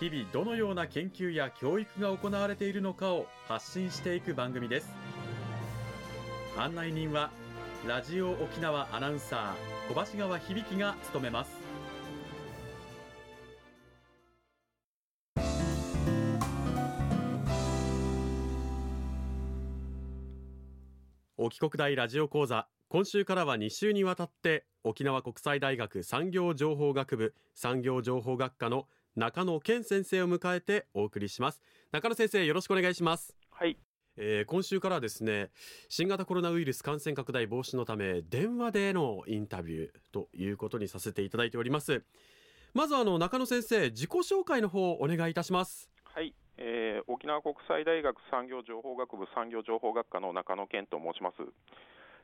日々どのような研究や教育が行われているのかを発信していく番組です。案内人はラジオ沖縄アナウンサー小橋川響が務めます。沖国大ラジオ講座。今週からは2週にわたって沖縄国際大学産業情報学部産業情報学科の中野健先生を迎えてお送りします。中野先生よろしくお願いします。はい、えー今週からはですね新型コロナウイルス感染拡大防止のため電話でのインタビューということにさせていただいております。まずあの中野先生自己紹介の方お願いいたします。はい。えー沖縄国際大学産業情報学部産業情報学科の中野健と申します。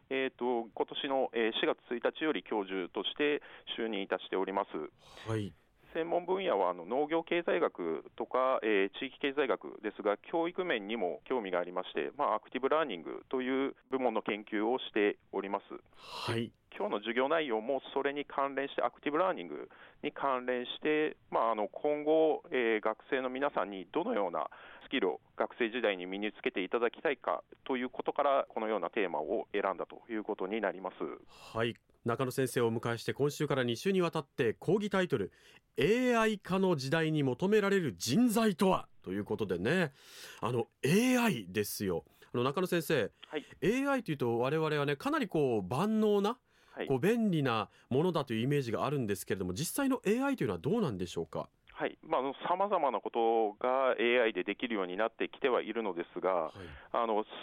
えー、と今年のえー4月1日より教授として就任いたしております。はい専門分野はあの農業経済学とか、えー地域経済学ですが、教育面にも興味がありまして、まあ、アクティブラーニングという部門の研究をしております。はい今日の授業内容もそれに関連して、アクティブラーニングに関連して、まあ、あの今後、えー学生の皆さんにどのようなスキルを学生時代に身につけていただきたいかということから、このようなテーマを選んだということになります。はい。中野先生をお迎えして今週から2週にわたって講義タイトル AI 化の時代に求められる人材とはということでね。あの AI ですよ。あの中野先生はい、AI というと我々はねかなりこう万能なはい。こう便利なものだというイメージがあるんですけれども実際の AI というのはどうなんでしょうか？はい。まあ、さまざまなことが AI でできるようになってきてはいるのですが、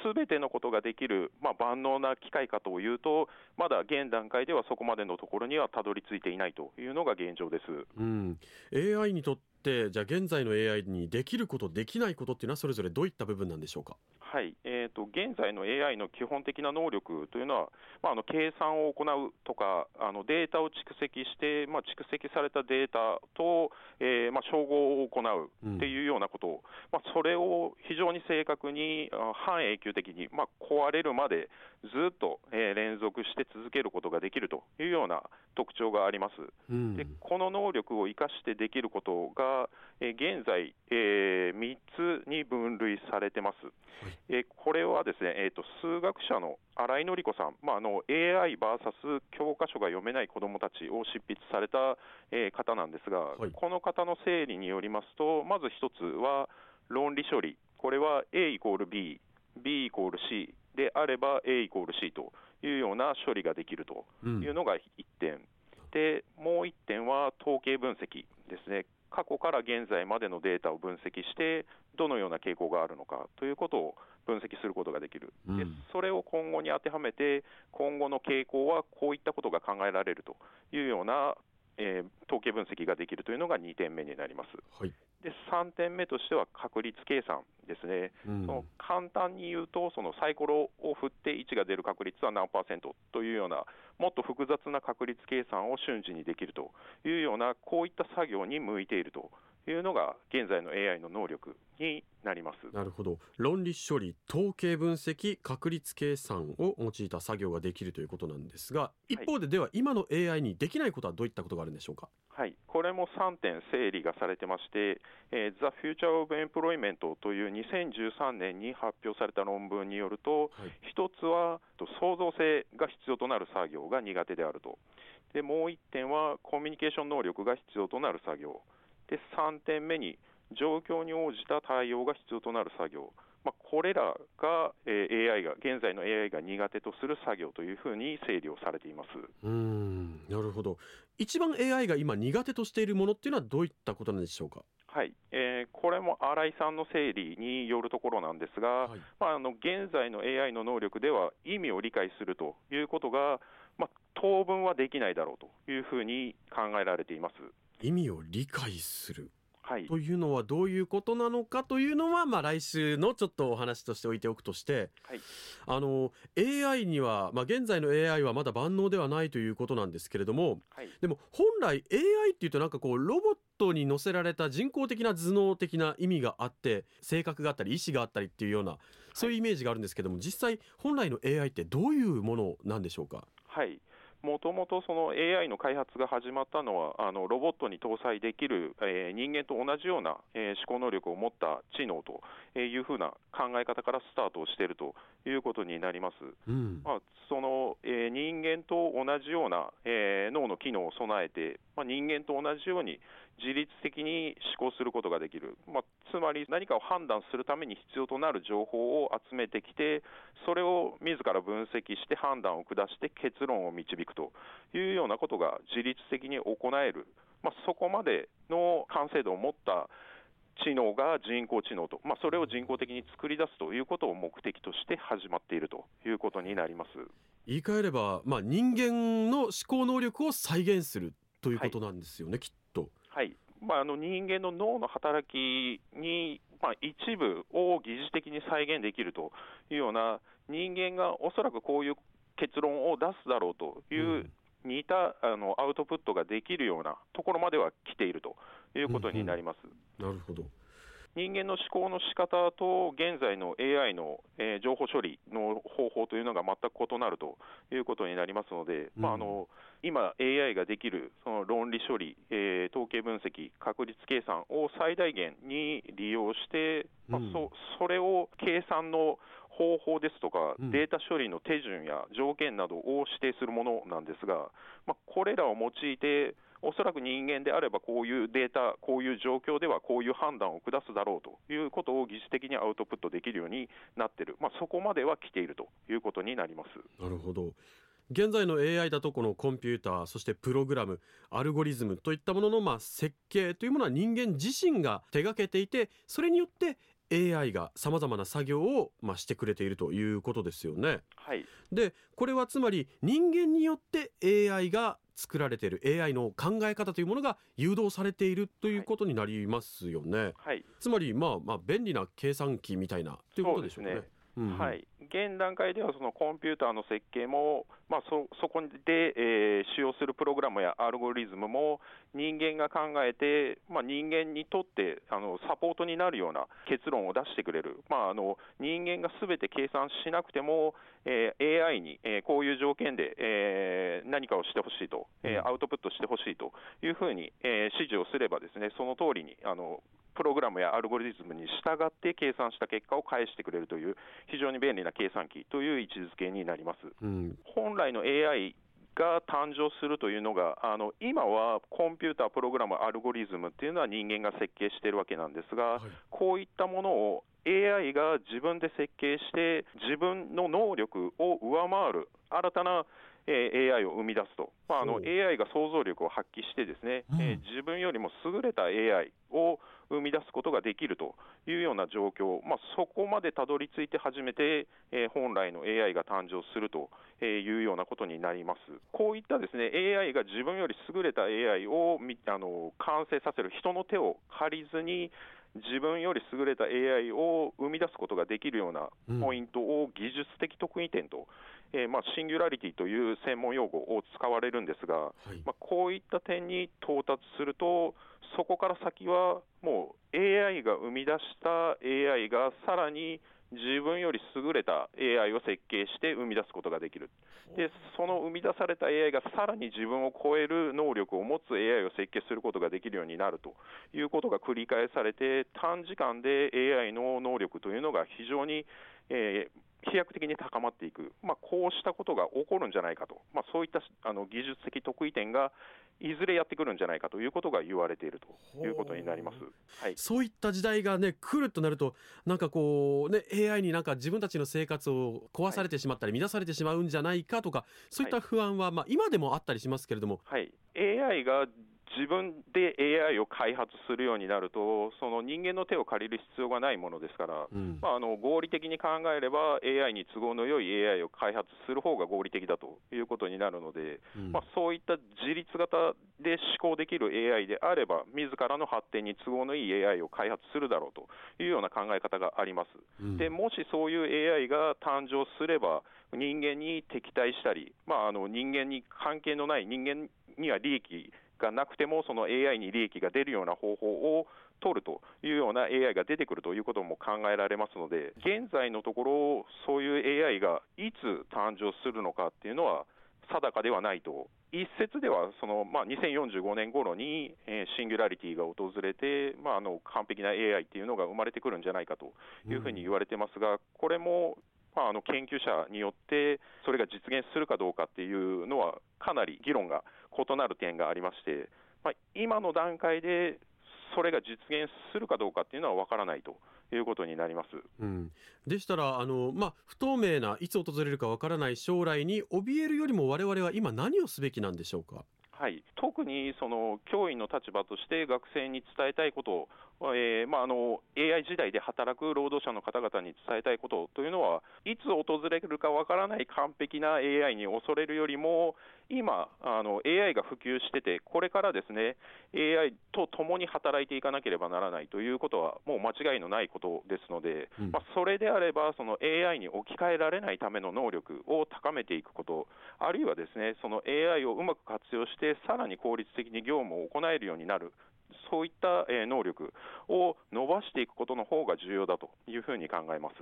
すべてのことができる、まあ、万能な機械かというと、まだ現段階ではそこまでのところにはたどり着いていないというのが現状です。うん、AI にとってじゃあ現在の AI にできることできないことっていうのはそれぞれどういった部分なんでしょうか？はい。えー、と現在の AI の基本的な能力というのは、まあ、あの計算を行うとか、あのデータを蓄積して、まあ、蓄積されたデータと、えーまあ、照合を行うっていうようなこと、まあ、それを非常に正確に、あ半永久的に、まあ、壊れるまでずっと、えー連続して続けることができるというような特徴があります。うん。でこの能力を生かしてできることが、えー現在、え3つに分類されてます。えーこれはですね、えー、と数学者の新井紀子さん、まあ、あの AIVS 教科書が読めない子どもたちを執筆された、えー方なんですが、はい。この方の整理によりますと、まず一つは論理処理、これは A イコール B、B イコール C であれば A イコール C というような処理ができるとうん。いうのが1点、でもう1点は統計分析ですね、過去から現在までのデータを分析して、どのような傾向があるのかということを分析することができる、でうん。それを今後に当てはめて、今後の傾向はこういったことが考えられるというような、えー統計分析ができるというのが2点目になります。はい、で3点目としては確率計算ですね、うん。その簡単に言うと、そのサイコロを振って1が出る確率は何パーセントというような、もっと複雑な確率計算を瞬時にできるというような、こういった作業に向いているというのが、現在の AI の能力になります。なるほど。論理処理統計分析確率計算を用いた作業ができるということなんですが一方ででは今の AI にできないことはどういったことがあるんでしょうか？はい、これも3点整理がされてまして、えー The Future of Employment という2013年に発表された論文によると、はい。一つはと創造性が必要となる作業が苦手であると、でもう1点はコミュニケーション能力が必要となる作業、で3点目に状況に応じた対応が必要となる作業、まあ、これらが、えー AI が、現在の AI が苦手とする作業というふうに整理をされています。うーんなるほど。一番 AI が今苦手としているものっていうのはどういったことなんでしょうか？はい。えーこれも新井さんの整理によるところなんですが、はい。まあ、あの現在の AI の能力では意味を理解するということが、まあ、当分はできないだろうというふうに考えられています。意味を理解する。ははい、というのはどういうことなのかというのは、まあ、来週のちょっとお話として置いておくとして、はい。あの AI には、まあ、現在の AI はまだ万能ではないということなんですけれどもはい。でも本来 AI っていうとなんかこうロボットに乗せられた人工的な頭脳的な意味があって性格があったり意志があったりっていうようなそういうイメージがあるんですけども実際本来の AI ってどういうものなんでしょうか？はいもともとその AI の開発が始まったのは、あのロボットに搭載できる、えー人間と同じような、えー思考能力を持った知能というふうな考え方からスタートをしているということになります。うんまあ、その、えー人間と同じような、えー脳の機能を備えて、まあ、人間と同じように自律的に思考することができる、まあ、つまり何かを判断するために必要となる情報を集めてきて、それを自ら分析して判断を下して結論を導くというようなことが自律的に行える、まあ、そこまでの完成度を持った知能が人工知能と、まあ、それを人工的に作り出すということを目的として始まっているということになります。言い換えれば、まあ、人間の思考能力を再現するということなんですよね、きっと。はいまあ、あの人間の脳の働きに、まあ、一部を疑似的に再現できるというような、人間がおそらくこういう結論を出すだろうという似たあのアウトプットができるようなところまでは来ているということになります。なるほど。人間の思考の仕方と現在の AI の、えー情報処理の方法というのが全く異なるということになりますので、まあ、あの今、AI ができるその論理処理、えー統計分析、確率計算を最大限に利用して、まあうんそそれを計算の方法ですとか、うん。データ処理の手順や条件などを指定するものなんですが、まあ、これらを用いて、おそらく人間であればこういうデータ、こういう状況ではこういう判断を下すだろうということを疑似的にアウトプットできるようになっている、まあ、そこまでは来ているということになります。なるほど。現在の AI だとこのコンピューターそしてプログラムアルゴリズムといったもののまあ設計というものは人間自身が手がけていてそれによって AI がさまざまな作業をまあしてくれているということですよね。はい、でこれはつまり人間によって AI が作られている AI の考え方というものが誘導されているということになりますよね。はい、つまりまあまあ便利な計算機みたいなということでしょうかね。そうんうん。はい、現段階ではそのコンピューターの設計も、まあ、そそこで、えー使用するプログラムやアルゴリズムも人間が考えて、まあ、人間にとってあのサポートになるような結論を出してくれる、まあ、あの人間がすべて計算しなくても、えー AI に、えーこういう条件で、えー何かをしてほしいと、えーうん。アウトプットしてほしいというふうに、えー指示をすればですねその通りにあのプログラムやアルゴリズムに従って計算した結果を返してくれるという非常に便利な計算機という位置づけになります。うん本来の AI が誕生するというのが、あの今はコンピューター、プログラム、アルゴリズムっていうのは人間が設計しているわけなんですが、はいこういったものを AI が自分で設計して、自分の能力を上回る新たな、えー AI を生み出すと、まあ、あの AI が想像力を発揮して、ですね、うん。えー自分よりも優れた AI を生み出すことができるというような状況、まあ、そこまでたどり着いて初めて、えー本来の AI が誕生するとえーいうようなことになります。こういったですね AI が自分より優れた AI をみあの完成させる人の手を借りずに自分より優れた AI を生み出すことができるようなうん。ポイントを技術的特異点と、えーまあ、シンギュラリティという専門用語を使われるんですが、はいまあ、こういった点に到達すると、そこから先はもう AI が生み出した AI がさらに自分より優れた AI を設計して生み出すことができる。で、その生み出された AI がさらに自分を超える能力を持つ AI を設計することができるようになるということが繰り返されて、短時間で AI の能力というのが非常に、えー飛躍的に高まっていく、まあ、こうしたことが起こるんじゃないかと、まあ、そういったあの技術的得意点がいずれやってくるんじゃないかということが言われているということになります。はい、そういった時代がね来るとなるとなんかこうね AI になんか自分たちの生活を壊されてしまったり乱されてしまうんじゃないかとかそういった不安はまあ今でもあったりしますけれども。はい、AI が自分で AI を開発するようになると、その人間の手を借りる必要がないものですから、うん。まあ、あの合理的に考えれば、AI に都合の良い AI を開発する方が合理的だということになるので、うん。まあ、そういった自立型で思考できる AI であれば、自らの発展に都合のいい AI を開発するだろうというような考え方があります。うん。でもしそういう AI が誕生すれば、人間に敵対したり、まあ、あの人間に関係のない、人間には利益がなくても、その AI に利益が出るような方法を取るというような AI が出てくるということも考えられますので、現在のところ、そういう AI がいつ誕生するのかっていうのは定かではないと。一説ではその、まあ、2045年頃に、えーシンギュラリティが訪れて、まあ、あの完璧な AI っていうのが生まれてくるんじゃないかというふうに言われてますが、これも、まあ、あの研究者によって、それが実現するかどうかっていうのは、かなり議論が異なる点がありまして、まあ、今の段階でそれが実現するかどうかっていうのは分からないということになります。うん、でしたらあの、まあ、不透明ないつ訪れるかわからない将来に怯えるよりも我々は今何をすべきなんでしょうか？はい、特にその教員の立場として学生に伝えたいことを、えーまあ、あの AI 時代で働く労働者の方々に伝えたいことというのは、いつ訪れるかわからない完璧な AI に恐れるよりも、今、あの AI が普及してて、これからですね、AI と共に働いていかなければならないということは、もう間違いのないことですので、うん。まあ、それであれば、その AI に置き換えられないための能力を高めていくこと、あるいはですね、その AI をうまく活用して、さらに効率的に業務を行えるようになる、そういったえー能力を伸ばしていくことの方が重要だというふうに考えます。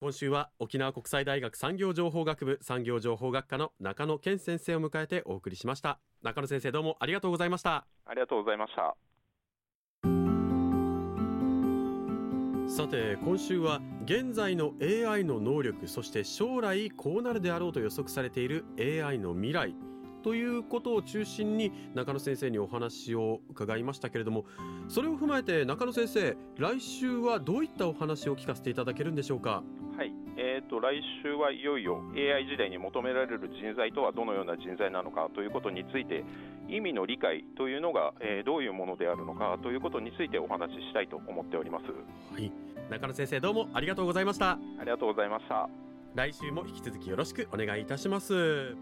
今週は沖縄国際大学産業情報学部産業情報学科の中野健先生を迎えてお送りしました中野先生どうもありがとうございましたありがとうございました。さて今週は現在の AI の能力そして将来こうなるであろうと予測されている AI の未来ということを中心に中野先生にお話を伺いましたけれどもそれを踏まえて中野先生来週はどういったお話を聞かせていただけるんでしょうか？はい、えー、と来週はいよいよ AI 時代に求められる人材とはどのような人材なのかということについて意味の理解というのが、えーどういうものであるのかということについてお話ししたいと思っております。はい。中野先生どうもありがとうございました。ありがとうございました。来週も引き続きよろしくお願いいたします